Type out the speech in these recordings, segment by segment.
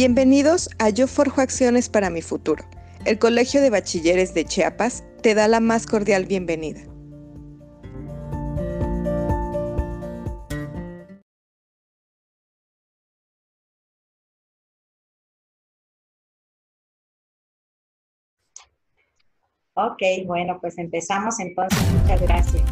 Bienvenidos a Yo Forjo Acciones para mi Futuro. El Colegio de Bachilleres de Chiapas te da la más cordial bienvenida. Ok, bueno, pues empezamos entonces. Muchas gracias.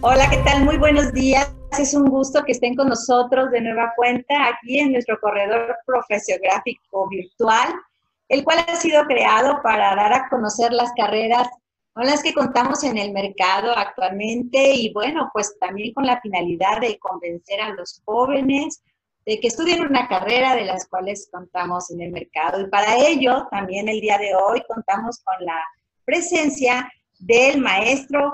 Hola, ¿qué tal? Muy buenos días. Es un gusto que estén con nosotros de nueva cuenta aquí en nuestro corredor profesiográfico virtual, el cual ha sido creado para dar a conocer las carreras con las que contamos en el mercado actualmente y bueno, pues también con la finalidad de convencer a los jóvenes de que estudien una carrera de las cuales contamos en el mercado. Y para ello, también el día de hoy contamos con la presencia del maestro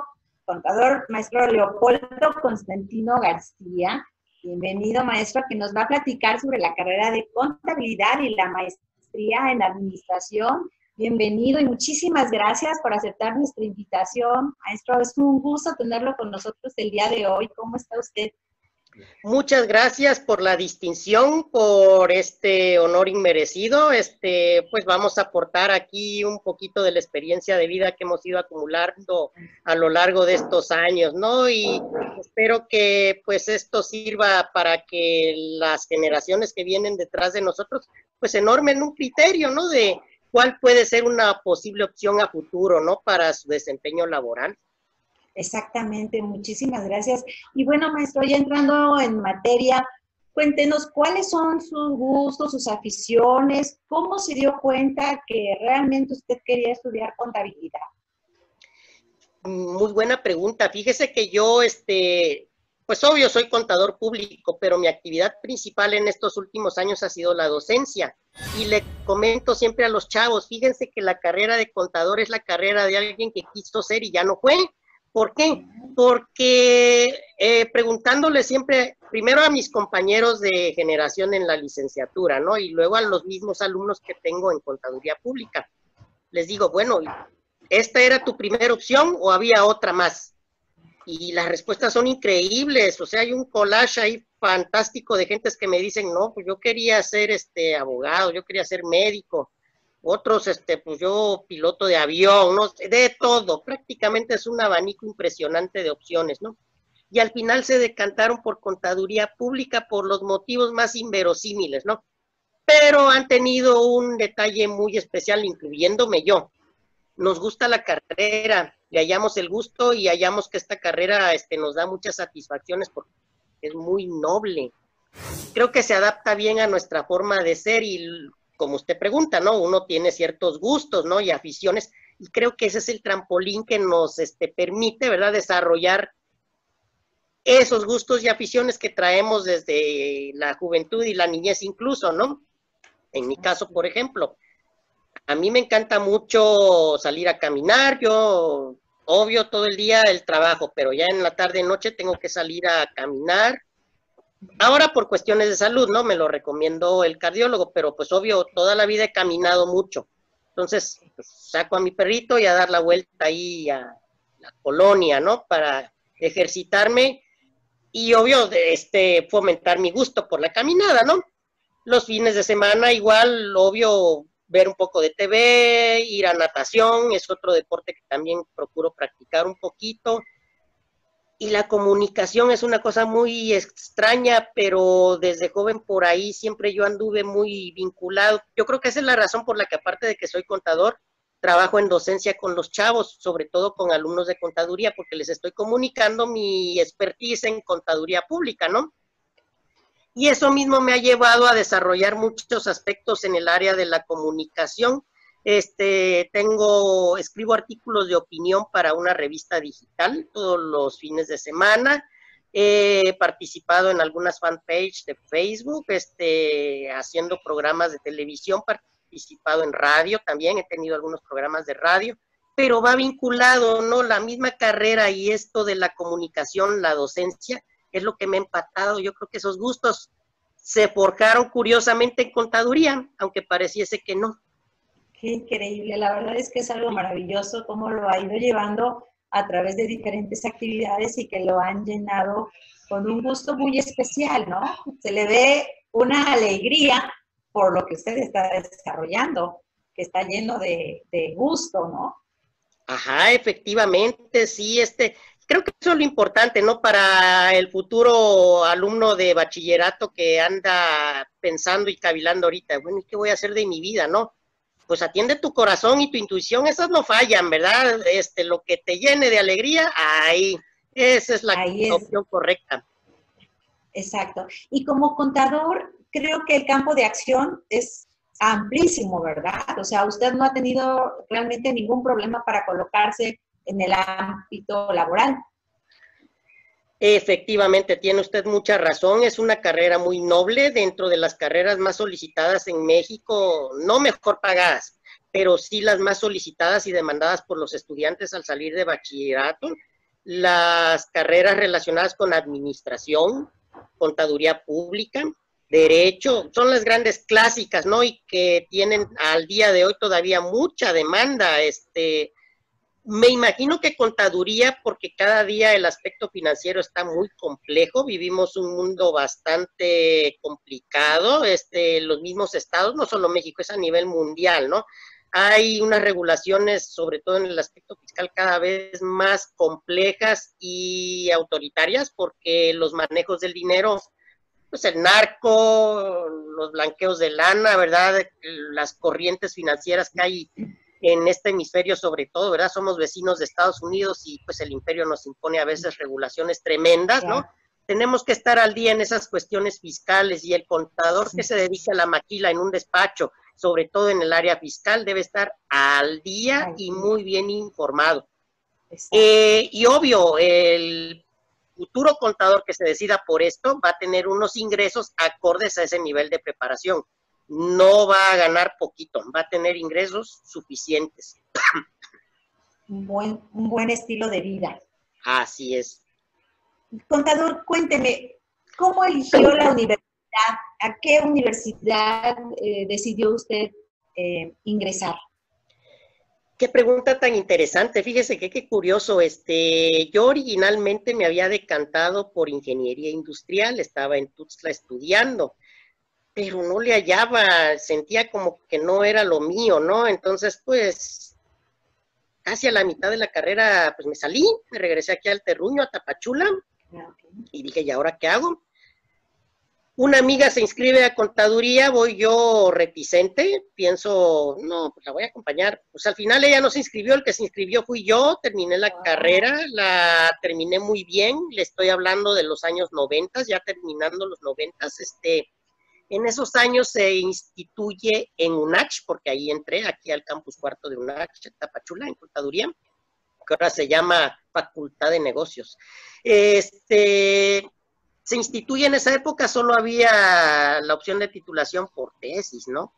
contador, maestro Leopoldo Constantino García. Bienvenido, maestro, que nos va a platicar sobre la carrera de contabilidad y la maestría en administración. Bienvenido y muchísimas gracias por aceptar nuestra invitación. Maestro, es un gusto tenerlo con nosotros el día de hoy. ¿Cómo está usted? Muchas gracias por la distinción, por este honor inmerecido. Este, pues vamos a aportar aquí un poquito de la experiencia de vida que hemos ido acumulando a lo largo de estos años, ¿no? Y espero que pues esto sirva para que las generaciones que vienen detrás de nosotros pues enormen un criterio, ¿no? De cuál puede ser una posible opción a futuro, ¿no? Para su desempeño laboral. Exactamente, muchísimas gracias. Y bueno, maestro, ya entrando en materia, cuéntenos cuáles son sus gustos, sus aficiones, cómo se dio cuenta que realmente usted quería estudiar contabilidad. Muy buena pregunta. Fíjese que yo, este, pues obvio, soy contador público, pero mi actividad principal en estos últimos años ha sido la docencia. Y le comento siempre a los chavos, fíjense que la carrera de contador es la carrera de alguien que quiso ser y ya no fue. ¿Por qué? Porque eh, preguntándole siempre, primero a mis compañeros de generación en la licenciatura, ¿no? Y luego a los mismos alumnos que tengo en contaduría pública. Les digo, bueno, ¿esta era tu primera opción o había otra más? Y las respuestas son increíbles, o sea, hay un collage ahí fantástico de gentes que me dicen, no, pues yo quería ser este abogado, yo quería ser médico, otros, este, pues yo piloto de avión. De todo, prácticamente es un abanico impresionante de opciones, ¿no? Y al final se decantaron por contaduría pública por los motivos más inverosímiles, ¿no? Pero han tenido un detalle muy especial, incluyéndome yo. Nos gusta la carrera, le hallamos el gusto y hallamos que esta carrera este, nos da muchas satisfacciones porque es muy noble. Creo que se adapta bien a nuestra forma de ser y como usted pregunta, ¿no? Uno tiene ciertos gustos, ¿no? Y aficiones, y creo que ese es el trampolín que nos este, permite, ¿verdad?, desarrollar esos gustos y aficiones que traemos desde la juventud y la niñez incluso, ¿no? En mi caso, por ejemplo, a mí me encanta mucho salir a caminar, yo, obvio, todo el día el trabajo, pero ya en la tarde noche tengo que salir a caminar, Ahora por cuestiones de salud, ¿no? Me lo recomiendo el cardiólogo, pero pues obvio, toda la vida he caminado mucho. Entonces, pues, saco a mi perrito y a dar la vuelta ahí a la colonia, ¿no? Para ejercitarme y obvio, este, fomentar mi gusto por la caminada, ¿no? Los fines de semana igual, obvio, ver un poco de TV, ir a natación, es otro deporte que también procuro practicar un poquito y la comunicación es una cosa muy extraña, pero desde joven por ahí siempre yo anduve muy vinculado. Yo creo que esa es la razón por la que aparte de que soy contador, trabajo en docencia con los chavos, sobre todo con alumnos de contaduría, porque les estoy comunicando mi expertise en contaduría pública, ¿no? Y eso mismo me ha llevado a desarrollar muchos aspectos en el área de la comunicación este, tengo, escribo artículos de opinión para una revista digital todos los fines de semana. He participado en algunas fanpages de Facebook, este, haciendo programas de televisión, participado en radio también, he tenido algunos programas de radio, pero va vinculado, ¿no? La misma carrera y esto de la comunicación, la docencia, es lo que me ha empatado. Yo creo que esos gustos se forjaron curiosamente en contaduría, aunque pareciese que no. Qué increíble, la verdad es que es algo maravilloso cómo lo ha ido llevando a través de diferentes actividades y que lo han llenado con un gusto muy especial, ¿no? Se le ve una alegría por lo que usted está desarrollando, que está lleno de, gusto, ¿no? Ajá, efectivamente, sí, este, creo que eso es lo importante, ¿no? Para el futuro alumno de bachillerato que anda pensando y cavilando ahorita, bueno, ¿y qué voy a hacer de mi vida, no? Pues atiende tu corazón y tu intuición, esas no fallan, ¿verdad? Este, lo que te llene de alegría, ahí, esa es la opción correcta. Exacto. Y como contador, creo que el campo de acción es amplísimo, ¿verdad? O sea, usted no ha tenido realmente ningún problema para colocarse en el ámbito laboral. Efectivamente, tiene usted mucha razón. Es una carrera muy noble dentro de las carreras más solicitadas en México, no mejor pagadas, pero sí las más solicitadas y demandadas por los estudiantes al salir de bachillerato. Las carreras relacionadas con administración, contaduría pública, derecho, son las grandes clásicas, ¿no? Y que tienen al día de hoy todavía mucha demanda. Este, me imagino que contaduría, porque cada día el aspecto financiero está muy complejo, vivimos un mundo bastante complicado, este, los mismos estados, no solo México, es a nivel mundial, ¿no? Hay unas regulaciones, sobre todo en el aspecto fiscal, cada vez más complejas y autoritarias, porque los manejos del dinero pues el narco, los blanqueos de lana, ¿verdad? Las corrientes financieras que hay en este hemisferio sobre todo, ¿verdad? Somos vecinos de Estados Unidos y pues el imperio nos impone a veces regulaciones tremendas, ¿no? Tenemos que estar al día en esas cuestiones fiscales y el contador que se dedica a la maquila en un despacho, sobre todo en el área fiscal, debe estar al día y muy bien informado. Eh, y obvio, el futuro contador que se decida por esto va a tener unos ingresos acordes a ese nivel de preparación. No va a ganar poquito, va a tener ingresos suficientes. Un buen, un buen estilo de vida. Así es. Contador, cuénteme, ¿cómo eligió la universidad? ¿A qué universidad eh, decidió usted eh, ingresar? Qué pregunta tan interesante. Fíjese que qué curioso. Este, yo originalmente me había decantado por ingeniería industrial, estaba en Tuxtla estudiando, pero no le hallaba, sentía como que no era lo mío, ¿no? Entonces, pues, casi a la mitad de la carrera, pues me salí, me regresé aquí al Terruño, a Tapachula, ah, y dije, ¿y ahora qué hago? una amiga se inscribe a contaduría, voy yo reticente, pienso, no, pues la voy a acompañar. Pues al final ella no se inscribió, el que se inscribió fui yo, terminé la carrera, la terminé muy bien, le estoy hablando de los años noventas, ya terminando los noventas, este, en esos años se instituye en UNACH, porque ahí entré, aquí al campus cuarto de UNACH, Tapachula, en contaduría, que ahora se llama Facultad de Negocios. Este, se instituye en esa época, solo había la opción de titulación por tesis, ¿no?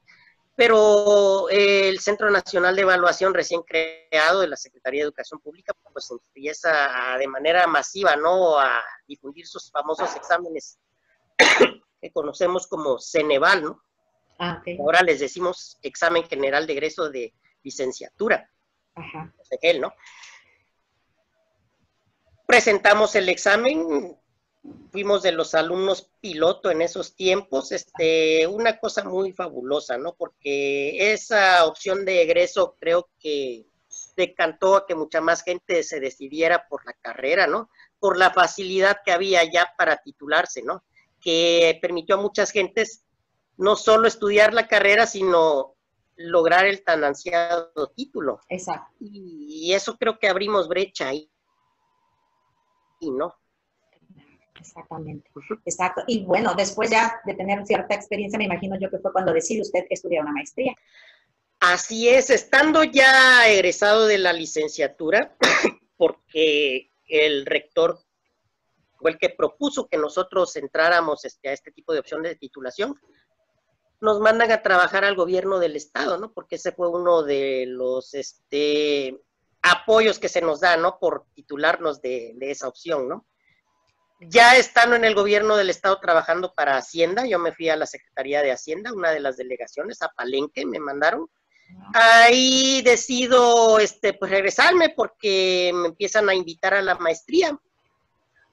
Pero el Centro Nacional de Evaluación recién creado de la Secretaría de Educación Pública, pues empieza de manera masiva, ¿no? A difundir sus famosos exámenes que conocemos como Ceneval, ¿no? Ah, Ahora les decimos examen general de egreso de licenciatura. Ajá. ¿no? Presentamos el examen, fuimos de los alumnos piloto en esos tiempos, este, una cosa muy fabulosa, ¿no? Porque esa opción de egreso creo que decantó a que mucha más gente se decidiera por la carrera, ¿no? Por la facilidad que había ya para titularse, ¿no? Que permitió a muchas gentes no solo estudiar la carrera, sino lograr el tan ansiado título. Exacto. Y, y eso creo que abrimos brecha ahí, ¿no? Exactamente. Exacto. Y bueno, después ya de tener cierta experiencia, me imagino yo que fue cuando decide usted estudiar una maestría. Así es, estando ya egresado de la licenciatura, porque el rector fue el que propuso que nosotros entráramos este, a este tipo de opción de titulación, nos mandan a trabajar al gobierno del estado, ¿no? Porque ese fue uno de los este, apoyos que se nos da, ¿no? Por titularnos de, de esa opción, ¿no? ya estando en el gobierno del estado trabajando para Hacienda, yo me fui a la Secretaría de Hacienda, una de las delegaciones, a Palenque, me mandaron. Ahí decido este, pues regresarme porque me empiezan a invitar a la maestría.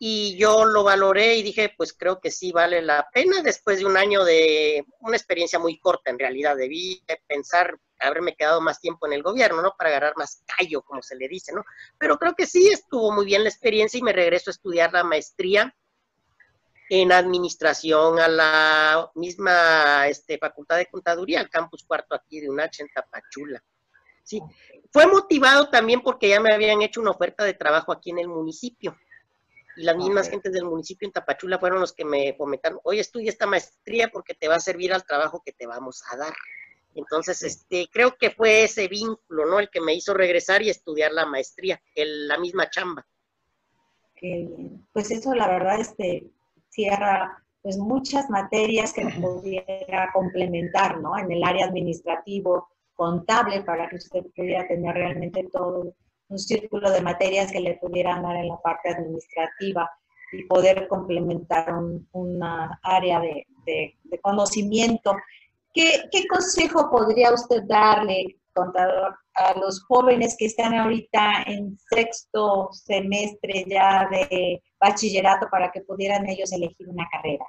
Y yo lo valoré y dije, pues creo que sí vale la pena después de un año de una experiencia muy corta en realidad. Debí pensar haberme quedado más tiempo en el gobierno, ¿no? Para agarrar más callo, como se le dice, ¿no? Pero creo que sí estuvo muy bien la experiencia y me regreso a estudiar la maestría en administración a la misma este, Facultad de Contaduría, al campus cuarto aquí de UNACH en Tapachula. Sí, fue motivado también porque ya me habían hecho una oferta de trabajo aquí en el municipio y las mismas gentes del municipio en Tapachula fueron los que me comentaron, oye, estudia esta maestría porque te va a servir al trabajo que te vamos a dar. Entonces, este, creo que fue ese vínculo, ¿no? El que me hizo regresar y estudiar la maestría, el, la misma chamba. Qué bien. Pues eso, la verdad, este, cierra pues muchas materias que pudiera complementar, ¿no? En el área administrativo, contable, para que usted pudiera tener realmente todo un círculo de materias que le pudieran dar en la parte administrativa y poder complementar una área de, conocimiento. ¿Qué, consejo podría usted darle, contador, a los jóvenes que están ahorita en sexto semestre ya de bachillerato para que pudieran ellos elegir una carrera?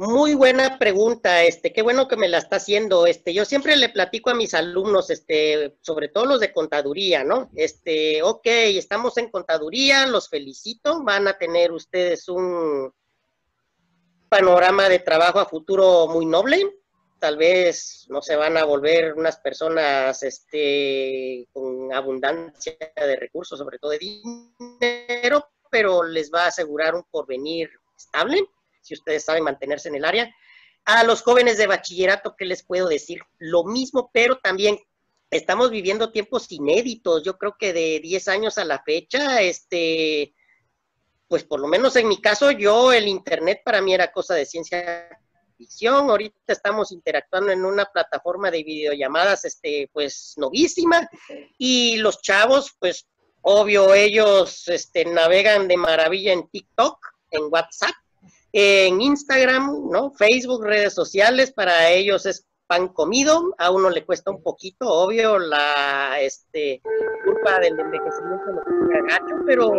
Muy buena pregunta, este, qué bueno que me la está haciendo. Este, yo siempre le platico a mis alumnos, este, sobre todo los de contaduría, ¿no? Este, ok, estamos en contaduría, los felicito, van a tener ustedes un panorama de trabajo a futuro muy noble. Tal vez no se van a volver unas personas, este, con abundancia de recursos, sobre todo de dinero, pero les va a asegurar un porvenir estable si ustedes saben mantenerse en el área. A los jóvenes de bachillerato, ¿qué les puedo decir? Lo mismo, pero también estamos viviendo tiempos inéditos. Yo creo que de 10 años a la fecha, este, pues por lo menos en mi caso, yo el Internet para mí era cosa de ciencia ficción. Ahorita estamos interactuando en una plataforma de videollamadas, este, pues novísima. Y los chavos, pues obvio, ellos este, navegan de maravilla en TikTok, en WhatsApp en Instagram, ¿no? Facebook, redes sociales, para ellos es pan comido, a uno le cuesta un poquito, obvio, la este, culpa del envejecimiento lo gacho, pero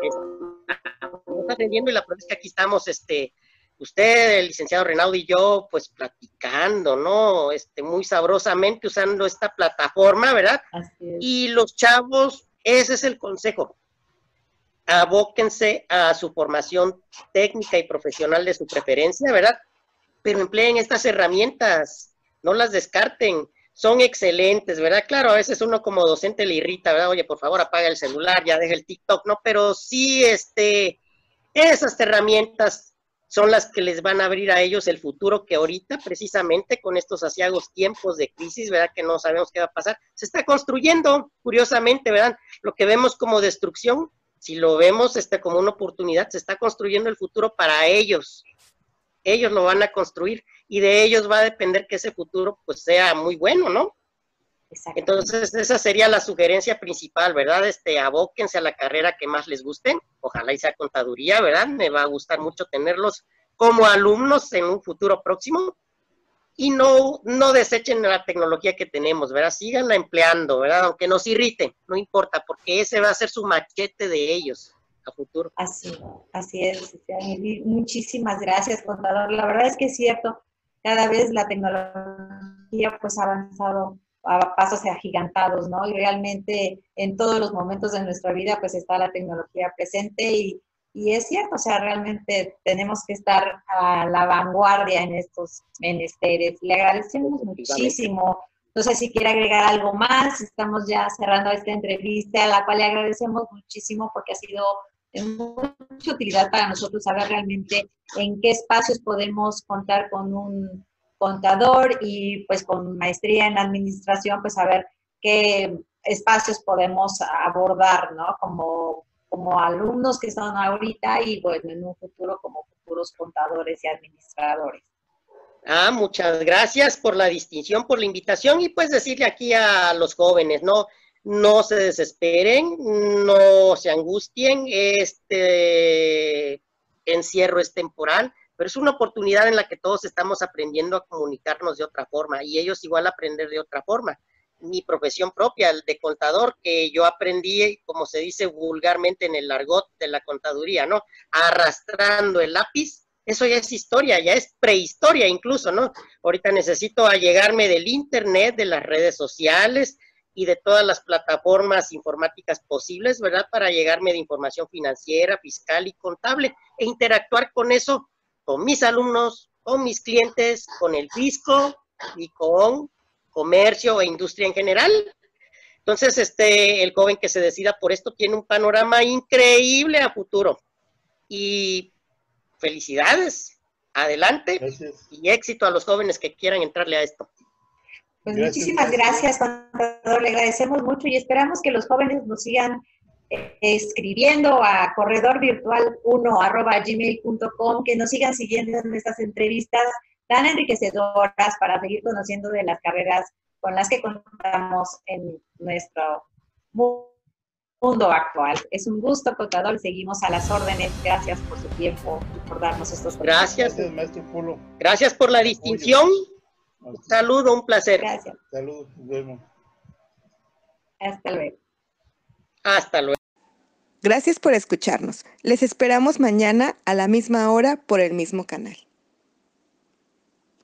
estamos atendiendo y la prueba es que aquí estamos, este, usted, el licenciado Renaud y yo, pues platicando, ¿no? Este, muy sabrosamente usando esta plataforma, ¿verdad? Y los chavos, ese es el consejo abóquense a su formación técnica y profesional de su preferencia, ¿verdad? Pero empleen estas herramientas, no las descarten, son excelentes, ¿verdad? Claro, a veces uno como docente le irrita, ¿verdad? Oye, por favor, apaga el celular, ya deja el TikTok, ¿no? Pero sí, este, esas herramientas son las que les van a abrir a ellos el futuro que ahorita, precisamente con estos asiagos tiempos de crisis, ¿verdad? Que no sabemos qué va a pasar, se está construyendo, curiosamente, ¿verdad? Lo que vemos como destrucción, si lo vemos este, como una oportunidad, se está construyendo el futuro para ellos. Ellos lo van a construir y de ellos va a depender que ese futuro pues sea muy bueno, ¿no? Entonces, esa sería la sugerencia principal, ¿verdad? Este, abóquense a la carrera que más les guste, ojalá y sea contaduría, ¿verdad? Me va a gustar mucho tenerlos como alumnos en un futuro próximo y no, no desechen la tecnología que tenemos, ¿verdad? Síganla empleando, ¿verdad? Aunque nos irrite, no importa, porque ese va a ser su machete de ellos a futuro. Así, así es. Muchísimas gracias, contador. La verdad es que es cierto, cada vez la tecnología pues ha avanzado a pasos agigantados, ¿no? Y realmente en todos los momentos de nuestra vida pues está la tecnología presente y y es cierto, o sea, realmente tenemos que estar a la vanguardia en estos menesteres. Le agradecemos muchísimo. No sé si quiere agregar algo más. Estamos ya cerrando esta entrevista, a la cual le agradecemos muchísimo porque ha sido de mucha utilidad para nosotros saber realmente en qué espacios podemos contar con un contador y pues con maestría en administración, pues saber qué espacios podemos abordar, ¿no? Como como alumnos que son ahorita y bueno, en un futuro como futuros contadores y administradores. Ah, muchas gracias por la distinción, por la invitación y pues decirle aquí a los jóvenes, ¿no? No se desesperen, no se angustien, este encierro es temporal, pero es una oportunidad en la que todos estamos aprendiendo a comunicarnos de otra forma y ellos igual aprender de otra forma. Mi profesión propia, el de contador, que yo aprendí, como se dice vulgarmente en el argot de la contaduría, ¿no? Arrastrando el lápiz, eso ya es historia, ya es prehistoria incluso, ¿no? Ahorita necesito allegarme del internet, de las redes sociales y de todas las plataformas informáticas posibles, ¿verdad? Para llegarme de información financiera, fiscal y contable e interactuar con eso, con mis alumnos, con mis clientes, con el fisco y con comercio e industria en general. Entonces, este, el joven que se decida por esto tiene un panorama increíble a futuro. Y felicidades, adelante y éxito a los jóvenes que quieran entrarle a esto. Pues muchísimas gracias, contador. Le agradecemos mucho y esperamos que los jóvenes nos sigan eh, escribiendo a corredorvirtual1 que nos sigan siguiendo en estas entrevistas tan enriquecedoras para seguir conociendo de las carreras con las que contamos en nuestro mundo actual. Es un gusto, contador, seguimos a las órdenes. Gracias por su tiempo y por darnos estos Gracias, Gracias maestro Polo. Gracias por la distinción. Un saludo, un placer. Gracias. Saludos, nos Hasta luego. Hasta luego. Gracias por escucharnos. Les esperamos mañana a la misma hora por el mismo canal.